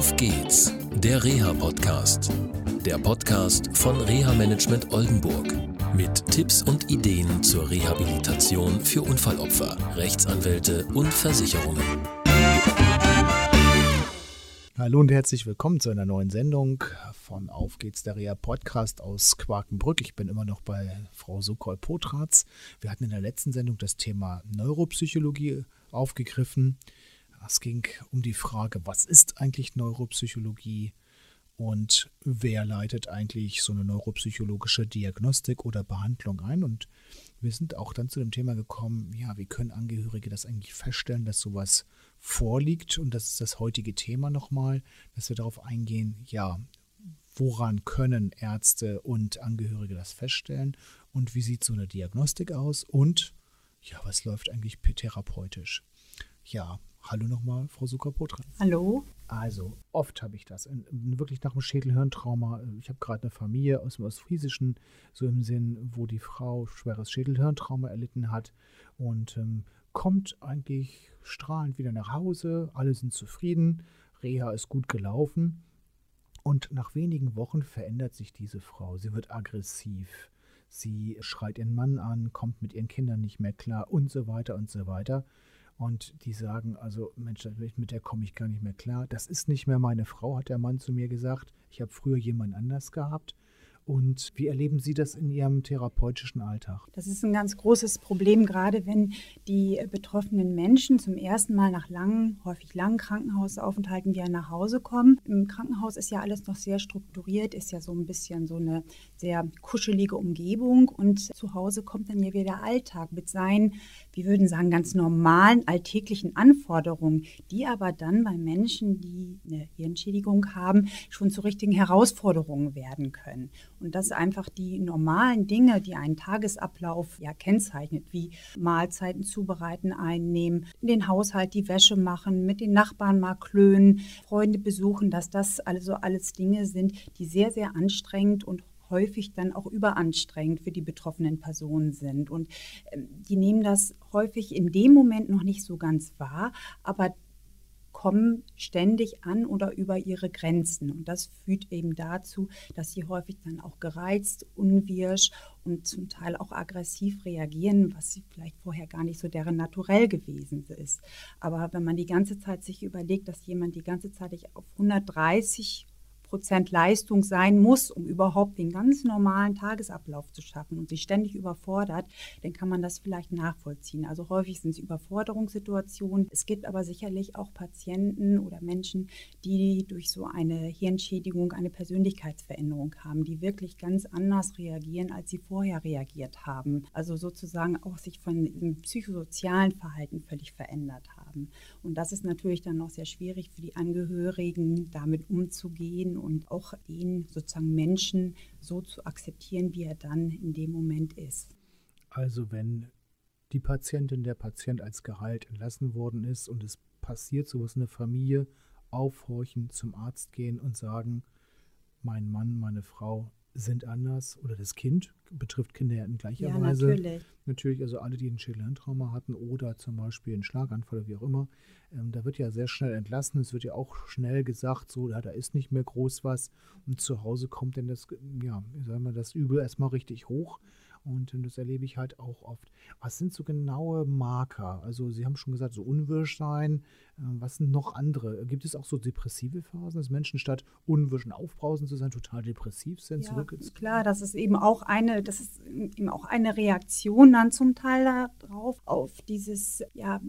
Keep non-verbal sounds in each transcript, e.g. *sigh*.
Auf geht's, der Reha-Podcast. Der Podcast von Reha Management Oldenburg. Mit Tipps und Ideen zur Rehabilitation für Unfallopfer, Rechtsanwälte und Versicherungen. Hallo und herzlich willkommen zu einer neuen Sendung von Auf geht's der Reha Podcast aus Quakenbrück. Ich bin immer noch bei Frau Sokol Potratz. Wir hatten in der letzten Sendung das Thema Neuropsychologie aufgegriffen. Es ging um die Frage, was ist eigentlich Neuropsychologie und wer leitet eigentlich so eine neuropsychologische Diagnostik oder Behandlung ein. Und wir sind auch dann zu dem Thema gekommen, ja, wie können Angehörige das eigentlich feststellen, dass sowas vorliegt. Und das ist das heutige Thema nochmal, dass wir darauf eingehen, ja, woran können Ärzte und Angehörige das feststellen und wie sieht so eine Diagnostik aus und ja, was läuft eigentlich therapeutisch? Ja, hallo nochmal, Frau Sukapotra. Hallo. Also, oft habe ich das. Wirklich nach einem Schädelhirntrauma. Ich habe gerade eine Familie aus dem Ostfriesischen, so im Sinn, wo die Frau schweres Schädelhirntrauma erlitten hat und ähm, kommt eigentlich strahlend wieder nach Hause. Alle sind zufrieden. Reha ist gut gelaufen. Und nach wenigen Wochen verändert sich diese Frau. Sie wird aggressiv. Sie schreit ihren Mann an, kommt mit ihren Kindern nicht mehr klar und so weiter und so weiter. Und die sagen, also Mensch, mit der komme ich gar nicht mehr klar. Das ist nicht mehr meine Frau, hat der Mann zu mir gesagt. Ich habe früher jemand anders gehabt. Und wie erleben Sie das in Ihrem therapeutischen Alltag? Das ist ein ganz großes Problem, gerade wenn die betroffenen Menschen zum ersten Mal nach langen, häufig langen Krankenhausaufenthalten wieder nach Hause kommen. Im Krankenhaus ist ja alles noch sehr strukturiert, ist ja so ein bisschen so eine sehr kuschelige Umgebung. Und zu Hause kommt dann ja wieder der Alltag mit seinen, wir würden sagen, ganz normalen alltäglichen Anforderungen, die aber dann bei Menschen, die eine Hirnschädigung haben, schon zu richtigen Herausforderungen werden können. Und das einfach die normalen Dinge, die einen Tagesablauf ja kennzeichnet, wie Mahlzeiten zubereiten, einnehmen, den Haushalt die Wäsche machen, mit den Nachbarn mal klönen, Freunde besuchen, dass das also alles Dinge sind, die sehr, sehr anstrengend und häufig dann auch überanstrengend für die betroffenen Personen sind. Und ähm, die nehmen das häufig in dem Moment noch nicht so ganz wahr, aber kommen ständig an oder über ihre Grenzen. Und das führt eben dazu, dass sie häufig dann auch gereizt, unwirsch und zum Teil auch aggressiv reagieren, was vielleicht vorher gar nicht so deren Naturell gewesen ist. Aber wenn man die ganze Zeit sich überlegt, dass jemand die ganze Zeit auf 130 Prozent Leistung sein muss, um überhaupt den ganz normalen Tagesablauf zu schaffen und sich ständig überfordert, dann kann man das vielleicht nachvollziehen. Also häufig sind es Überforderungssituationen. Es gibt aber sicherlich auch Patienten oder Menschen, die durch so eine Hirnschädigung eine Persönlichkeitsveränderung haben, die wirklich ganz anders reagieren, als sie vorher reagiert haben. Also sozusagen auch sich von dem psychosozialen Verhalten völlig verändert haben. Und das ist natürlich dann noch sehr schwierig für die Angehörigen, damit umzugehen und auch den sozusagen Menschen so zu akzeptieren, wie er dann in dem Moment ist. Also wenn die Patientin, der Patient als geheilt entlassen worden ist und es passiert sowas in der Familie, aufhorchen, zum Arzt gehen und sagen, mein Mann, meine Frau sind anders oder das Kind betrifft Kinder ja in gleicher ja, Weise. Natürlich. natürlich, also alle, die ein Schädelhirntrauma hatten oder zum Beispiel einen Schlaganfall oder wie auch immer, ähm, da wird ja sehr schnell entlassen. Es wird ja auch schnell gesagt, so, ja, da ist nicht mehr groß was und zu Hause kommt denn das, ja, sagen wir, das Übel erstmal richtig hoch. Und das erlebe ich halt auch oft. Was sind so genaue Marker? Also Sie haben schon gesagt, so unwirsch sein. Ähm, was sind noch andere? Gibt es auch so depressive Phasen, dass Menschen statt unwirsch und aufbrausend zu sein, total depressiv sind? Ja, klar, das ist eben auch eine, das ist eben auch eine Reaktion dann zum Teil darauf, auf dieses, ja,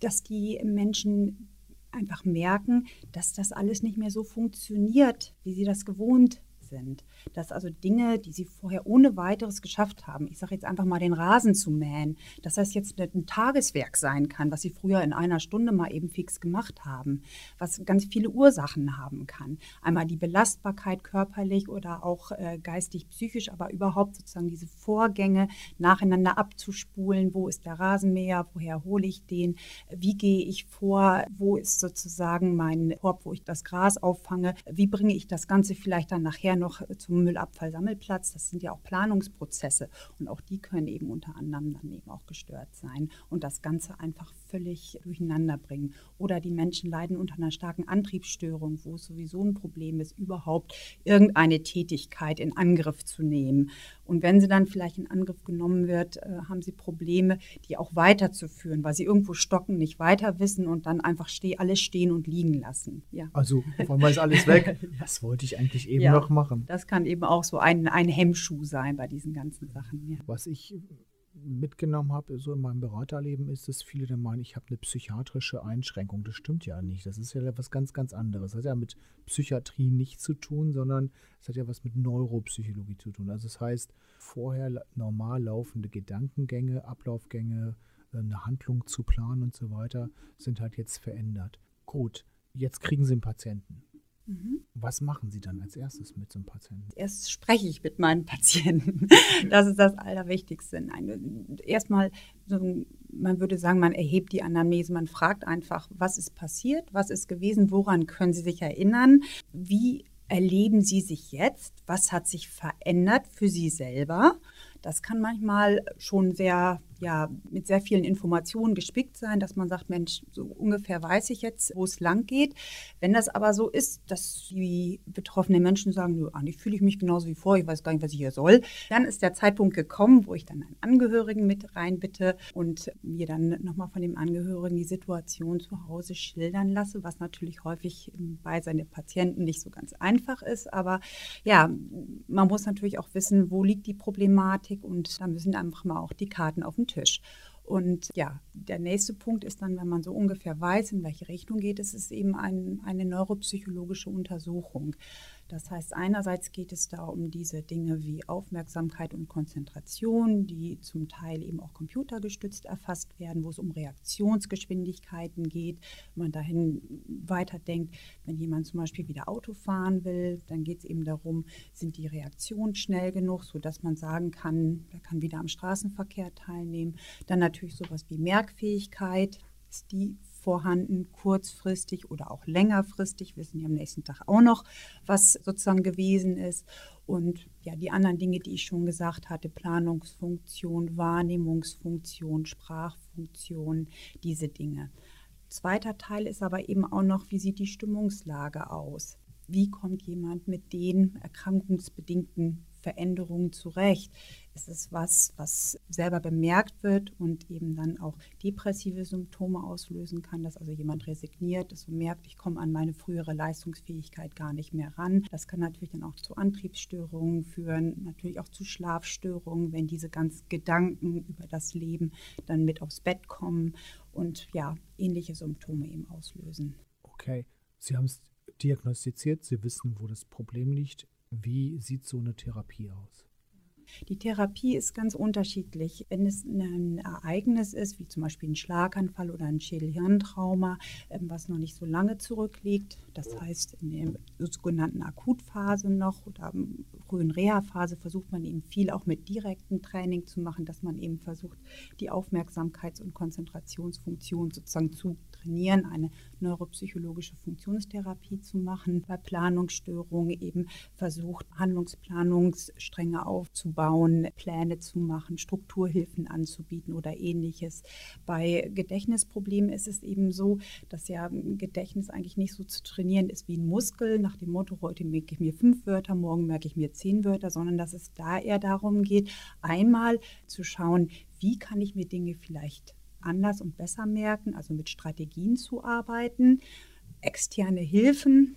dass die Menschen einfach merken, dass das alles nicht mehr so funktioniert, wie sie das gewohnt sind. Dass also Dinge, die sie vorher ohne weiteres geschafft haben, ich sage jetzt einfach mal den Rasen zu mähen, dass das jetzt ein Tageswerk sein kann, was sie früher in einer Stunde mal eben fix gemacht haben, was ganz viele Ursachen haben kann. Einmal die Belastbarkeit körperlich oder auch äh, geistig, psychisch, aber überhaupt sozusagen diese Vorgänge nacheinander abzuspulen. Wo ist der Rasenmäher? Woher hole ich den? Wie gehe ich vor? Wo ist sozusagen mein Korb, wo ich das Gras auffange? Wie bringe ich das Ganze vielleicht dann nachher noch zum Müllabfallsammelplatz. Das sind ja auch Planungsprozesse und auch die können eben unter anderem dann eben auch gestört sein und das Ganze einfach völlig durcheinander bringen. Oder die Menschen leiden unter einer starken Antriebsstörung, wo es sowieso ein Problem ist, überhaupt irgendeine Tätigkeit in Angriff zu nehmen. Und wenn sie dann vielleicht in Angriff genommen wird, äh, haben sie Probleme, die auch weiterzuführen, weil sie irgendwo stocken, nicht weiter wissen und dann einfach steh, alles stehen und liegen lassen. Ja. Also auf einmal ist alles weg. *laughs* Das wollte ich eigentlich eben ja, noch machen. Das kann eben auch so ein, ein Hemmschuh sein bei diesen ganzen Sachen. Ja. Was ich mitgenommen habe, so in meinem Beraterleben, ist, dass viele der meinen, ich habe eine psychiatrische Einschränkung. Das stimmt ja nicht. Das ist ja was ganz, ganz anderes. Das hat ja mit Psychiatrie nichts zu tun, sondern es hat ja was mit Neuropsychologie zu tun. Also das heißt, vorher normal laufende Gedankengänge, Ablaufgänge, äh, eine Handlung zu planen und so weiter, sind halt jetzt verändert. Gut, jetzt kriegen Sie einen Patienten. Mhm. Was machen Sie dann als erstes mit so einem Patienten? Erst spreche ich mit meinen Patienten. *laughs* Das ist das Allerwichtigste. Erstmal, so, man würde sagen, man erhebt die Anamnese, man fragt einfach, was ist passiert, was ist gewesen, woran können Sie sich erinnern, wie erleben Sie sich jetzt, was hat sich verändert für Sie selber. Das kann manchmal schon sehr ja mit sehr vielen Informationen gespickt sein, dass man sagt, Mensch, so ungefähr weiß ich jetzt, wo es lang geht. Wenn das aber so ist, dass die betroffenen Menschen sagen, nö, eigentlich fühle ich mich genauso wie vor, ich weiß gar nicht, was ich hier soll, dann ist der Zeitpunkt gekommen, wo ich dann einen Angehörigen mit reinbitte und mir dann nochmal von dem Angehörigen die Situation zu Hause schildern lasse, was natürlich häufig bei seinen Patienten nicht so ganz einfach ist. Aber ja, man muss natürlich auch wissen, wo liegt die Problematik und da müssen einfach mal auch die Karten auf den Tisch. Und ja, der nächste Punkt ist dann, wenn man so ungefähr weiß, in welche Richtung geht es, ist eben ein, eine neuropsychologische Untersuchung. Das heißt, einerseits geht es da um diese Dinge wie Aufmerksamkeit und Konzentration, die zum Teil eben auch computergestützt erfasst werden, wo es um Reaktionsgeschwindigkeiten geht. Wenn man dahin weiterdenkt, wenn jemand zum Beispiel wieder Auto fahren will, dann geht es eben darum, sind die Reaktionen schnell genug, sodass man sagen kann, er kann wieder am Straßenverkehr teilnehmen. Dann natürlich sowas wie Merkfähigkeit, ist die vorhanden, kurzfristig oder auch längerfristig. wissen die am nächsten Tag auch noch, was sozusagen gewesen ist. Und ja, die anderen Dinge, die ich schon gesagt hatte, Planungsfunktion, Wahrnehmungsfunktion, Sprachfunktion, diese Dinge. Zweiter Teil ist aber eben auch noch, wie sieht die Stimmungslage aus? Wie kommt jemand mit den erkrankungsbedingten Veränderungen zurecht? Ist es was, was selber bemerkt wird und eben dann auch depressive Symptome auslösen kann, dass also jemand resigniert, dass man merkt, ich komme an meine frühere Leistungsfähigkeit gar nicht mehr ran. Das kann natürlich dann auch zu Antriebsstörungen führen, natürlich auch zu Schlafstörungen, wenn diese ganzen Gedanken über das Leben dann mit aufs Bett kommen und ja, ähnliche Symptome eben auslösen. Okay, Sie haben es diagnostiziert, Sie wissen, wo das Problem liegt. Wie sieht so eine Therapie aus? Die Therapie ist ganz unterschiedlich. Wenn es ein Ereignis ist, wie zum Beispiel ein Schlaganfall oder ein Schädelhirntrauma, ähm, was noch nicht so lange zurückliegt, das heißt in der sogenannten Akutphase noch oder frühen Reha-Phase versucht man eben viel auch mit direktem Training zu machen, dass man eben versucht, die Aufmerksamkeits- und Konzentrationsfunktion sozusagen zu trainieren, eine neuropsychologische Funktionstherapie zu machen. Bei Planungsstörungen eben versucht, Handlungsplanungsstränge aufzubauen, Pläne zu machen, Strukturhilfen anzubieten oder ähnliches. Bei Gedächtnisproblemen ist es eben so, dass ja Gedächtnis eigentlich nicht so zu trainieren ist wie ein Muskel, nach dem Motto, heute merke ich mir fünf Wörter, morgen merke ich mir zehn Wörter, sondern dass es da eher darum geht, einmal zu schauen, wie kann ich mir Dinge vielleicht anders und besser merken, also mit Strategien zu arbeiten. Externe Hilfen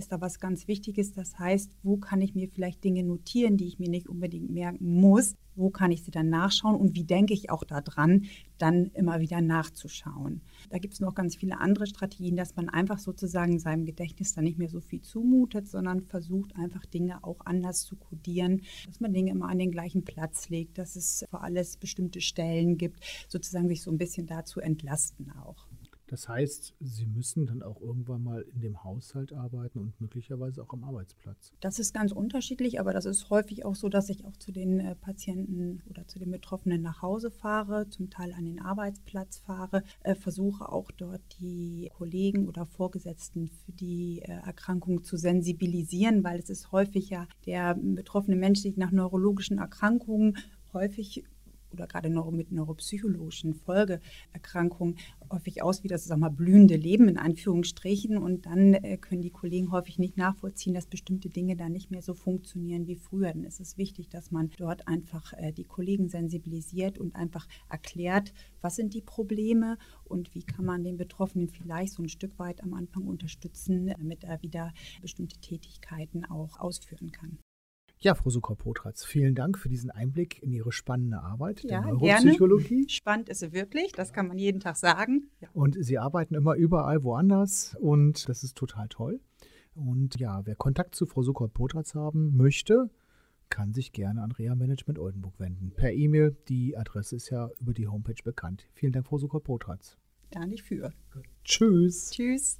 ist da was ganz Wichtiges. Das heißt, wo kann ich mir vielleicht Dinge notieren, die ich mir nicht unbedingt merken muss? Wo kann ich sie dann nachschauen und wie denke ich auch daran, dann immer wieder nachzuschauen? Da gibt es noch ganz viele andere Strategien, dass man einfach sozusagen seinem Gedächtnis dann nicht mehr so viel zumutet, sondern versucht einfach Dinge auch anders zu kodieren, dass man Dinge immer an den gleichen Platz legt, dass es für alles bestimmte Stellen gibt, sozusagen sich so ein bisschen dazu entlasten auch. Das heißt, Sie müssen dann auch irgendwann mal in dem Haushalt arbeiten und möglicherweise auch am Arbeitsplatz. Das ist ganz unterschiedlich, aber das ist häufig auch so, dass ich auch zu den äh, Patienten oder zu den Betroffenen nach Hause fahre, zum Teil an den Arbeitsplatz fahre, äh, versuche auch dort die Kollegen oder Vorgesetzten für die äh, Erkrankung zu sensibilisieren, weil es ist häufig ja der betroffene Mensch sich nach neurologischen Erkrankungen häufig oder gerade neuro mit neuropsychologischen Folgeerkrankungen häufig aus wie das sag mal, blühende Leben in Anführungsstrichen. Und dann äh, können die Kollegen häufig nicht nachvollziehen, dass bestimmte Dinge da nicht mehr so funktionieren wie früher. Dann ist es wichtig, dass man dort einfach äh, die Kollegen sensibilisiert und einfach erklärt, was sind die Probleme und wie kann man den Betroffenen vielleicht so ein Stück weit am Anfang unterstützen, damit er wieder bestimmte Tätigkeiten auch ausführen kann. Ja, Frau Sukor-Potratz, vielen Dank für diesen Einblick in Ihre spannende Arbeit ja, der Neuropsychologie. Gerne. Spannend ist sie wirklich, das kann man jeden Tag sagen. Ja. Und Sie arbeiten immer überall woanders und das ist total toll. Und ja, wer Kontakt zu Frau Sukor-Potratz haben möchte, kann sich gerne an Reha Management Oldenburg wenden. Per E-Mail, die Adresse ist ja über die Homepage bekannt. Vielen Dank, Frau Sukor-Potratz. Da nicht für. Tschüss. Tschüss.